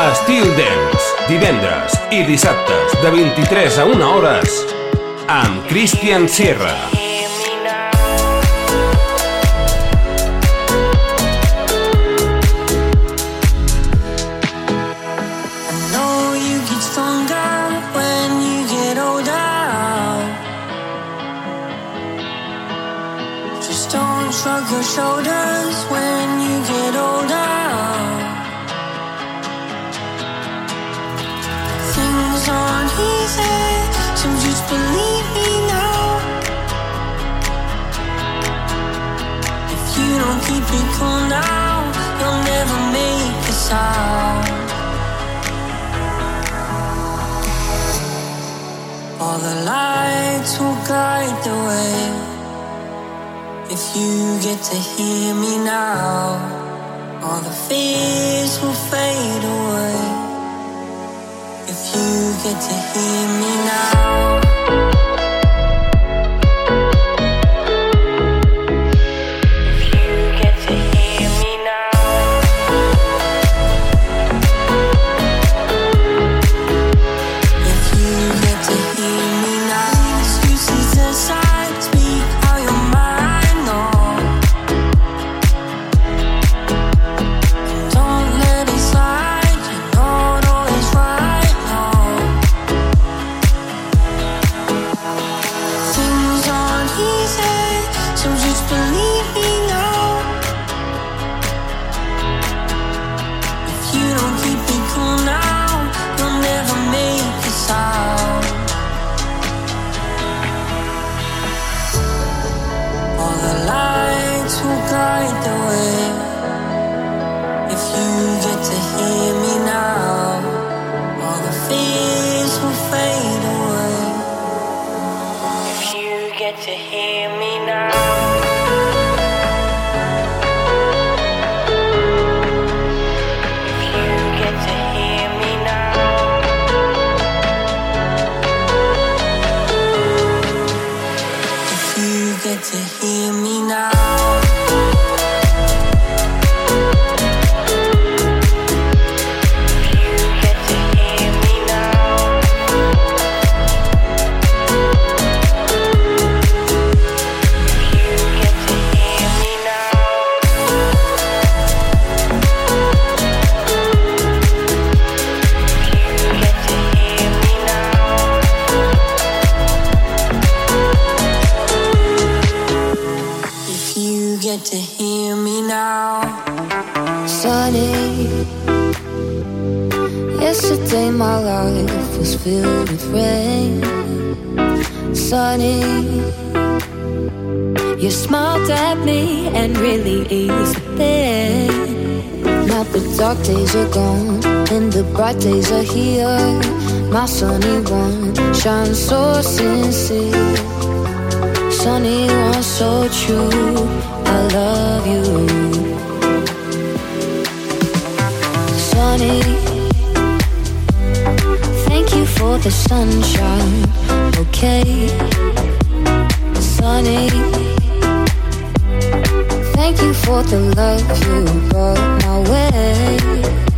Estil Dance, divendres i dissabtes de 23 a 1 hores amb Christian Sierra. shrug your shoulders when you get older. Things aren't easy, the fears will fade away. If you get to hear me now, All the lights guide the way. If you to hear me now, all the fears will fade away. If you get to hear me now. days are here. My sunny one shines so sincere. Sunny one so true. I love you. Sunny, for the sunshine. Okay, sunny. Thank you for the love you brought my way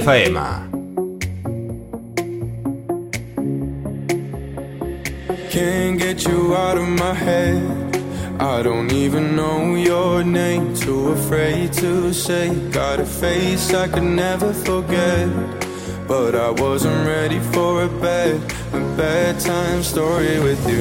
FM. Can't get you out of my head. I don't even know your name. Too afraid to say. Got a face I could never forget. But I wasn't ready for a bad, a bedtime story with you.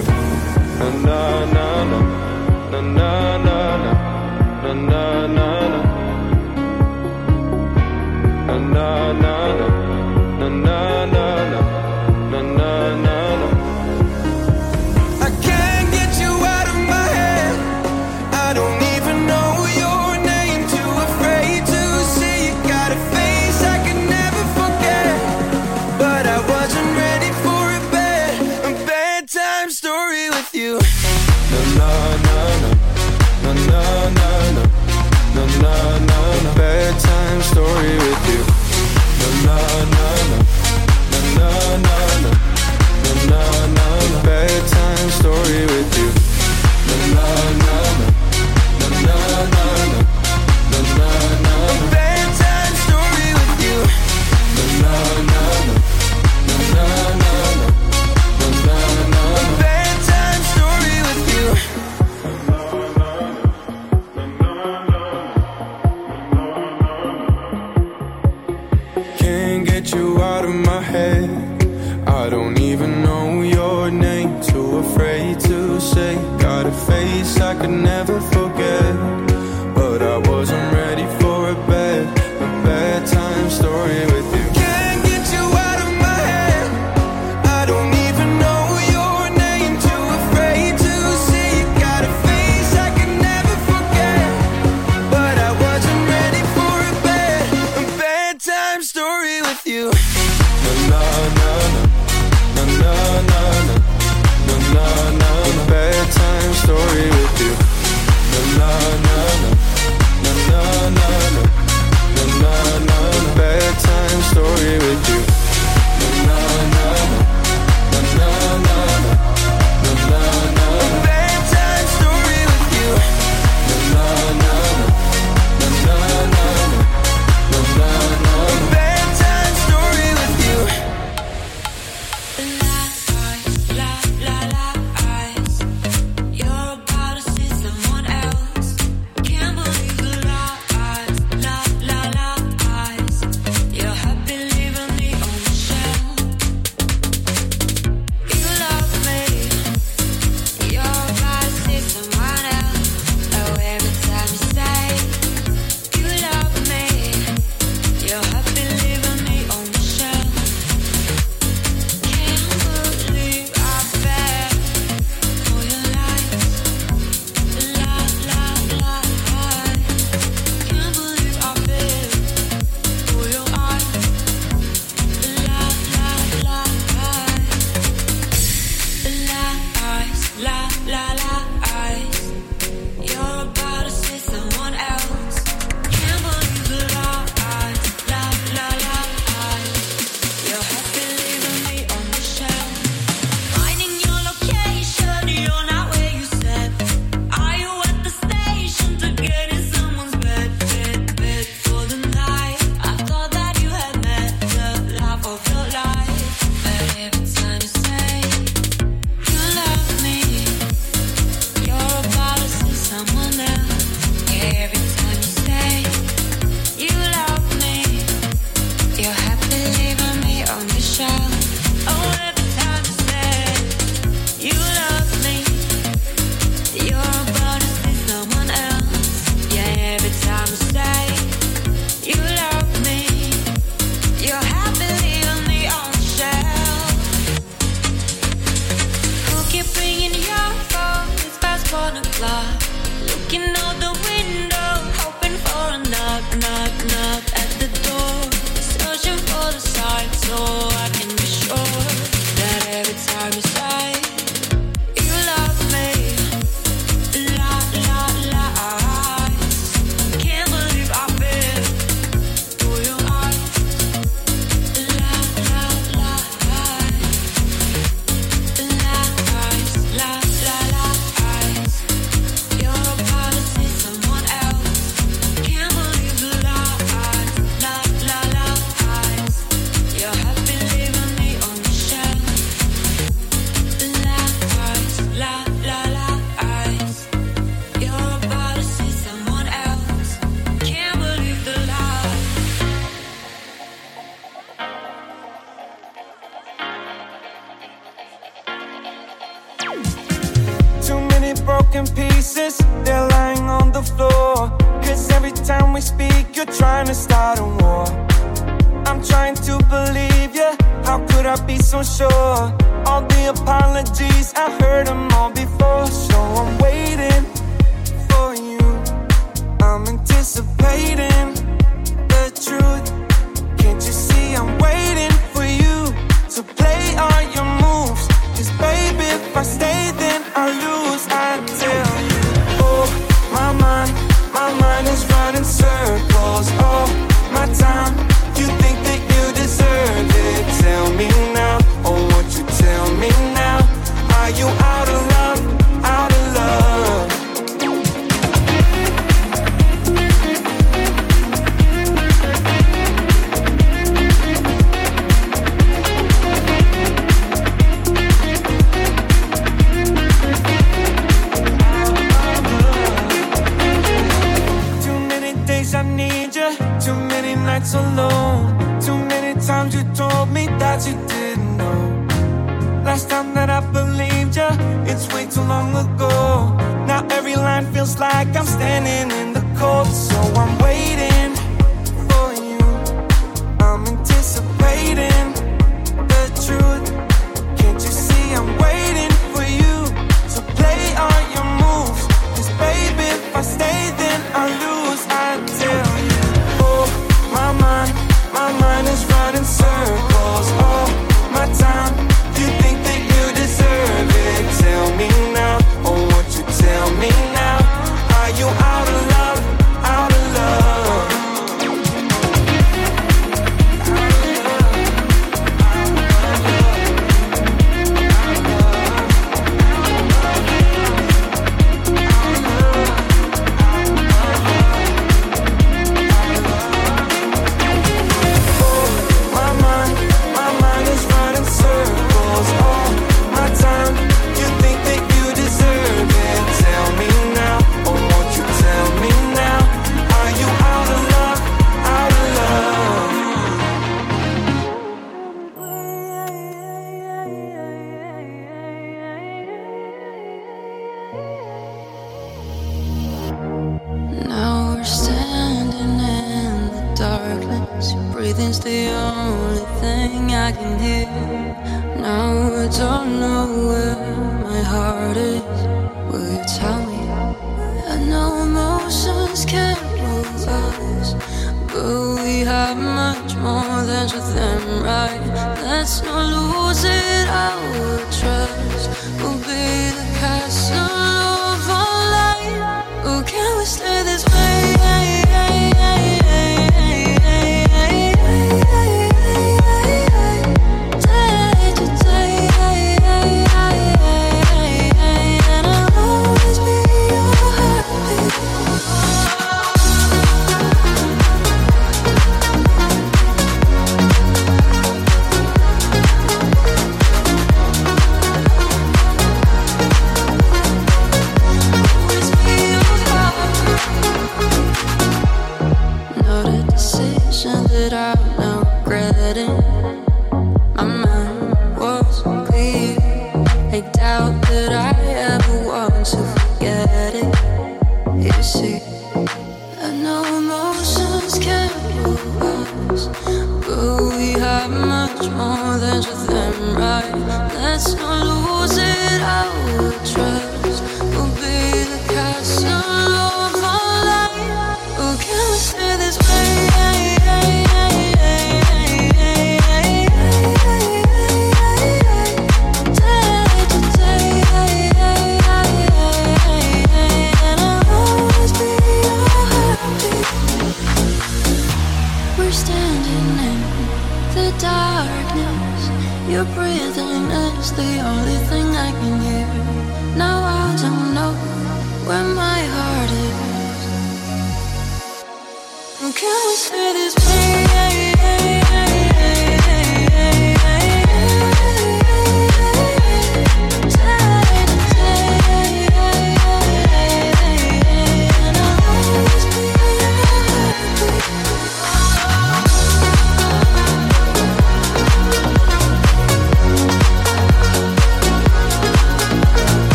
that you didn't know. Last time that I believed you, it's way too long ago. Now every line feels like I'm standing in the cold, so I'm waiting.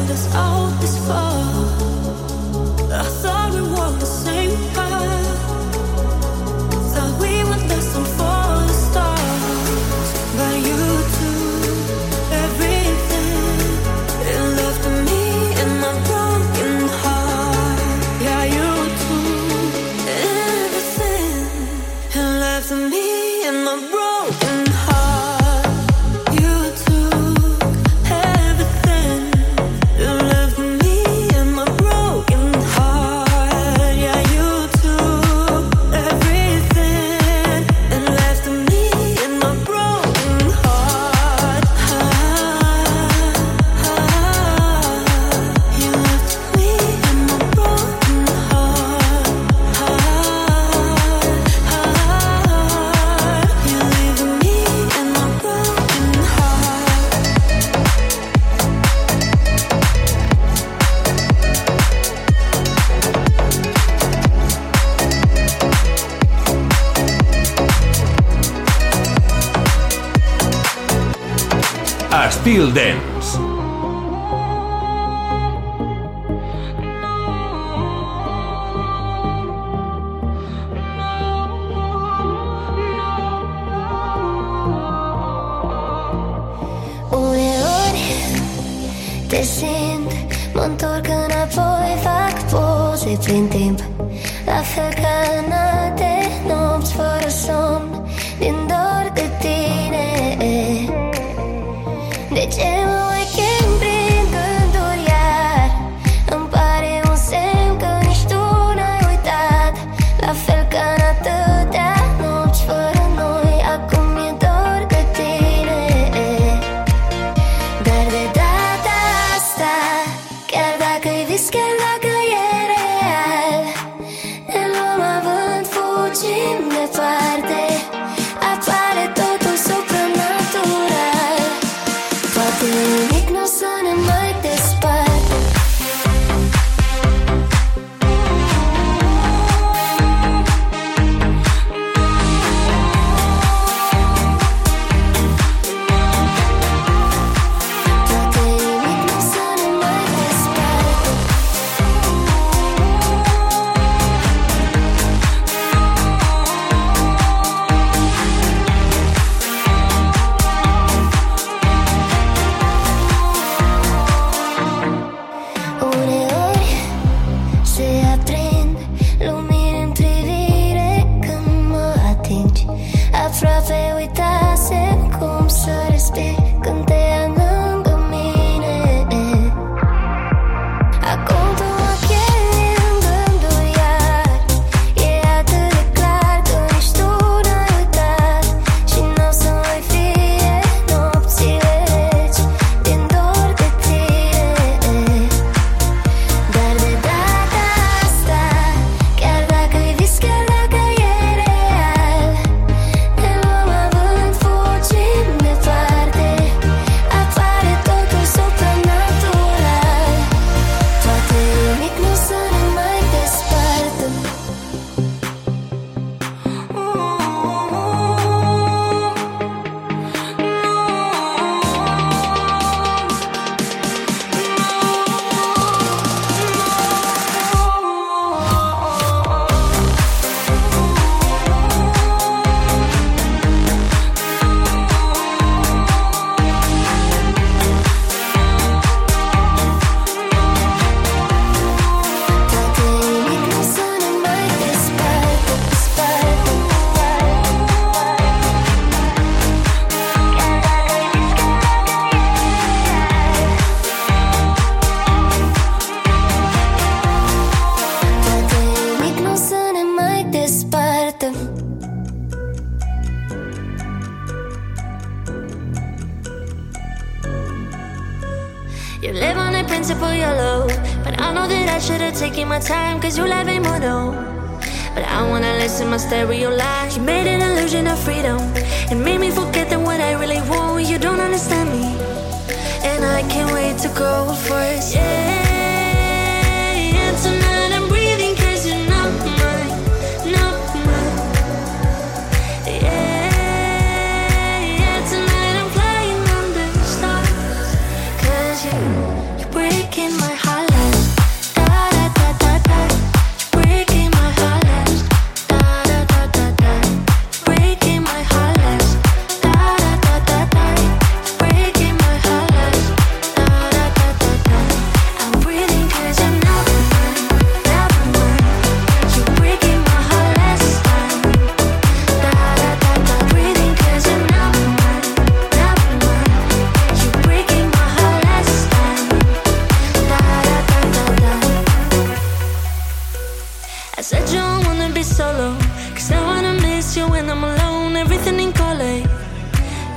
world all this fall?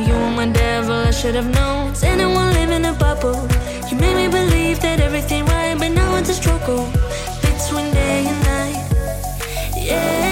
You were my devil, I should have known. It's anyone in a bubble. You made me believe that everything right, but now it's a struggle between day and night. Yeah.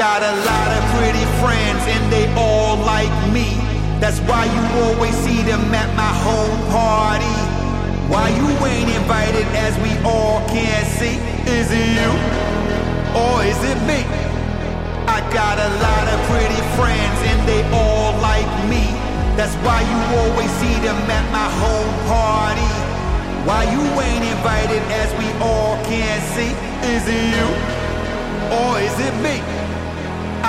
got a lot of pretty friends and they all like me. That's why you always see them at my home party. Why you ain't invited as we all can see? Is it you or is it me? I got a lot of pretty friends and they all like me. That's why you always see them at my home party. Why you ain't invited as we all can see? Is it you or is it me?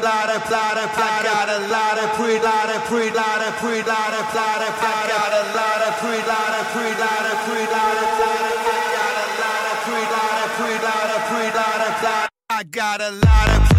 lot of lot of got a lot of pre lot of pre lot of pre lot of lot got a lot of pre lot of pre lot of pre lot of lot got a lot of pre lot of pre lot of pre lot of lot I got a lot of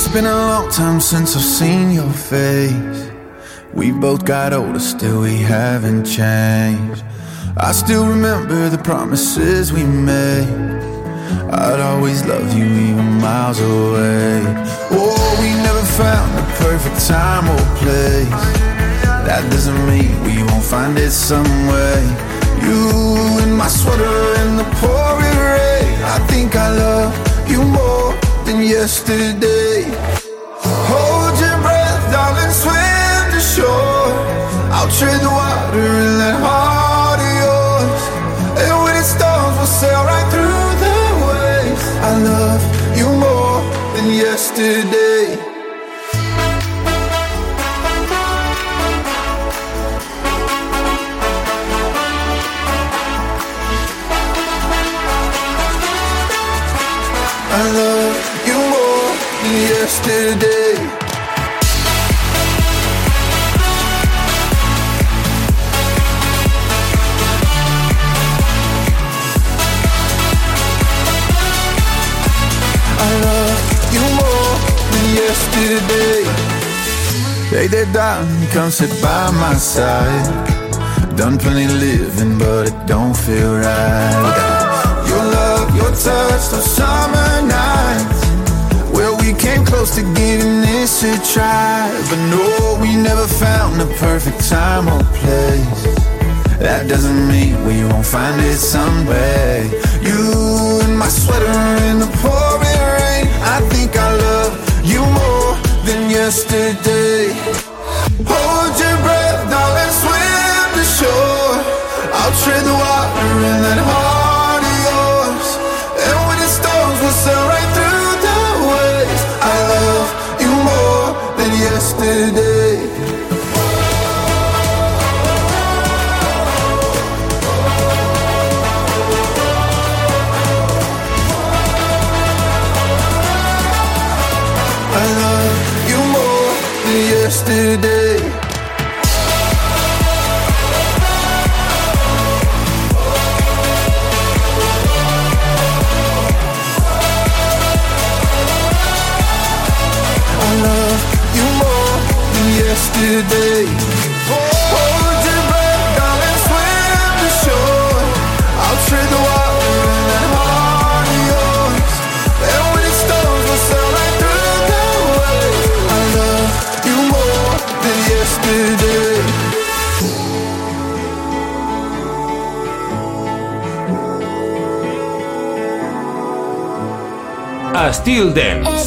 It's been a long time since I've seen your face. We both got older, still we haven't changed. I still remember the promises we made. I'd always love you even miles away. Oh, we never found the perfect time or place. That doesn't mean we won't find it some way. You in my sweater in the pouring rain. I think I love you more than yesterday. Hold your breath, darling, swim to shore. I'll tread the water in that heart of yours. And when it storms, we'll sail right yesterday. I love you more than yesterday. Lay down, come sit by my side. Done plenty living, but it don't feel right. Your love, your touch, those summer nights. Came close to giving this a try. But no, we never found the perfect time or place. That doesn't mean we won't find it someday. You in my sweater in the pouring rain. I think I love you more than yesterday. Styl Dance.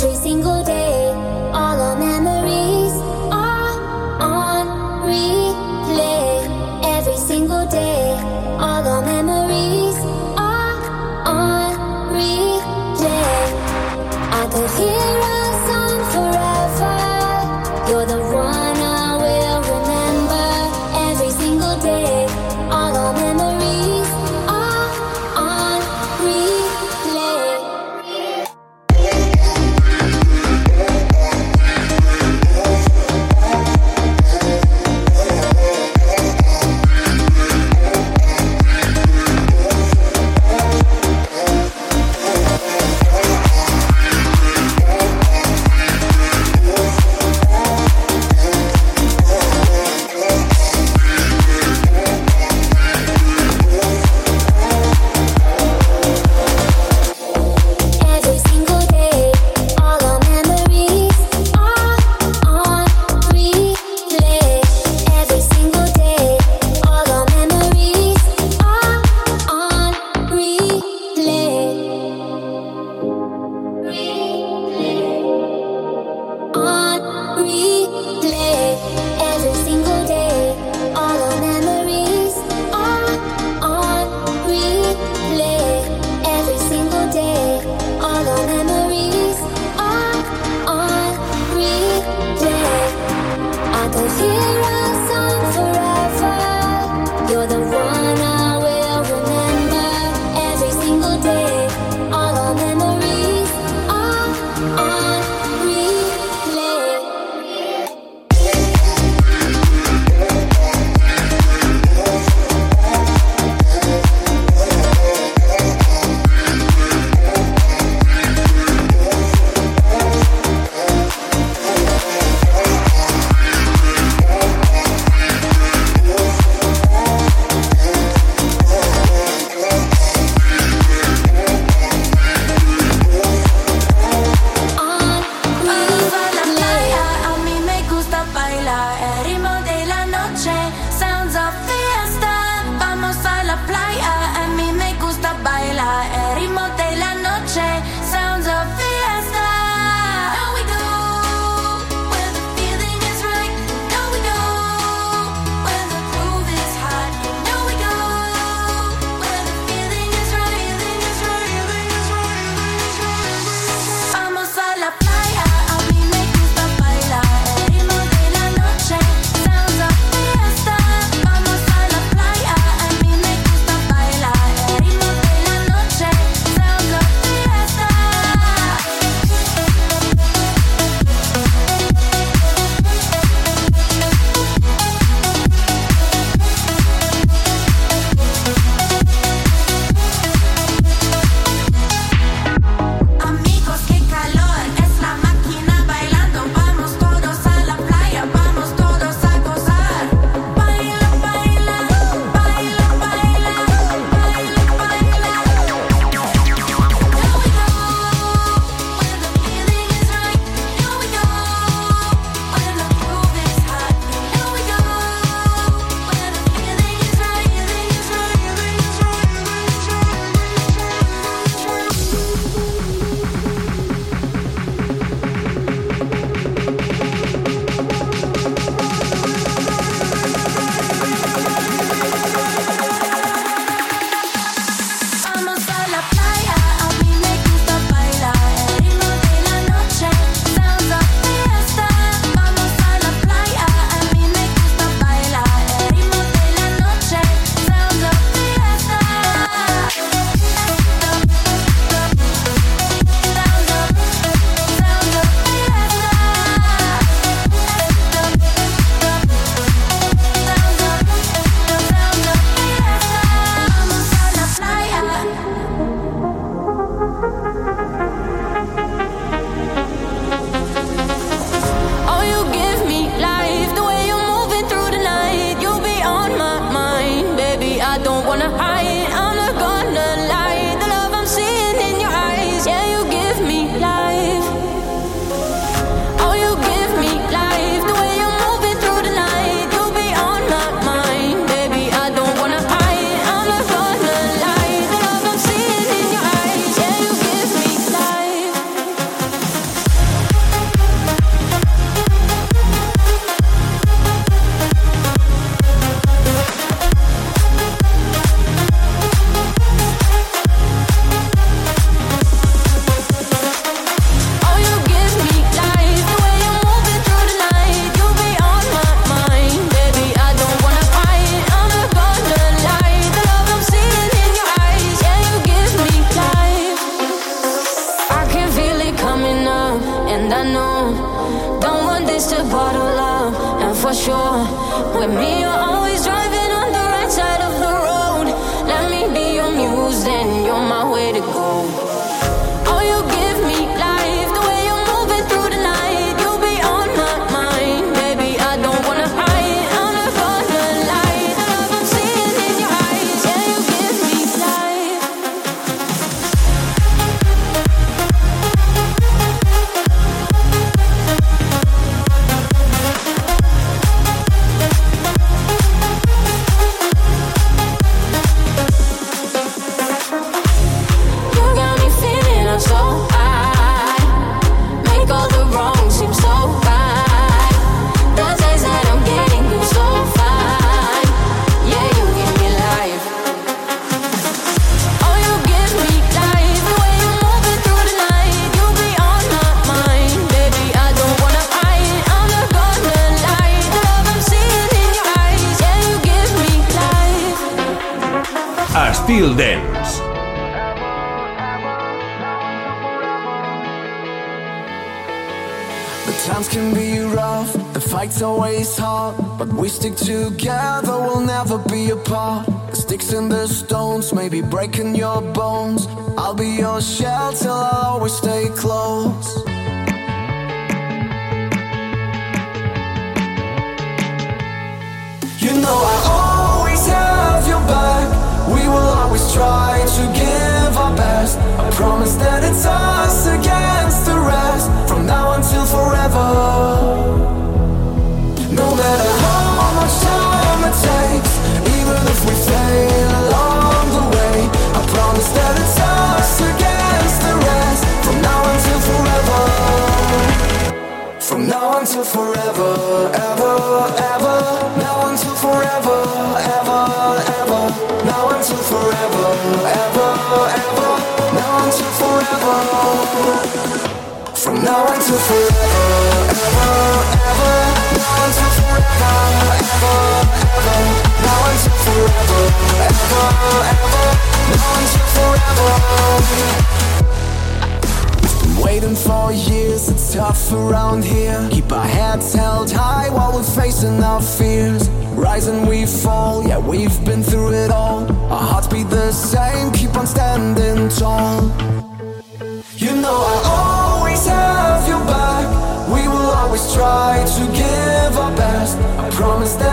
Styl Dance. The times can be rough, the fight's always hard, but we stick together, we'll never be apart. The sticks and the stones may be breaking your bones. I'll be your shelter, I'll always stay close. You know I always have your back. We will always try to give our best. I promise that it's us against the rest. From now until forever. No matter how much time it takes, even if we fail along the way, I promise that it's us against the rest. From now until forever. From now until forever, ever, ever. Now until forever, ever, ever. Now until forever, ever, ever. Now until forever. From now until forever, ever, ever. Now until forever, ever, ever. Now until forever, ever, ever. Now until forever. Waiting for years, it's tough around here. Keep our heads held high while we're facing our fears. Rise and we fall, yeah, we've been through it all. Our hearts beat the same, keep on standing tall. You know I always have your back. We will always try to give our best. I promise that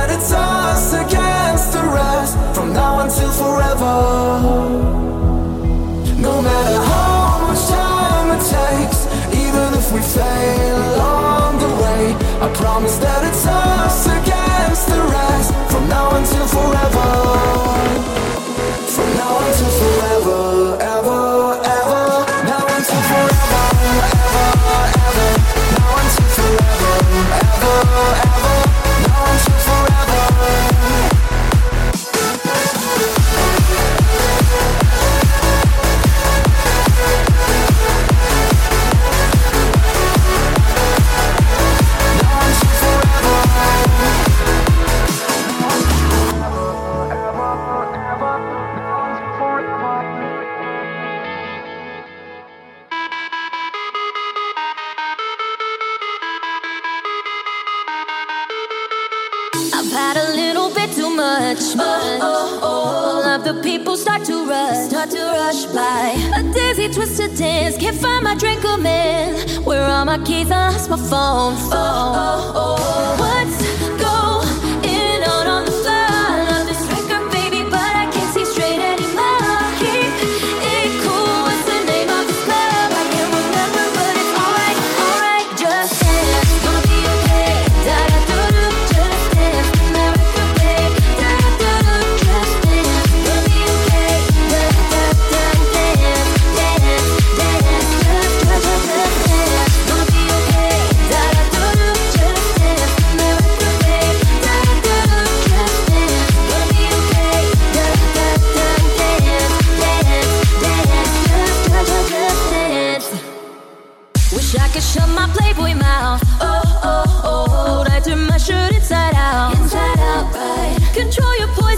Wish I could shut my Playboy mouth. Oh, oh, oh. I turn my shirt inside out? Inside out, right. Control your poison,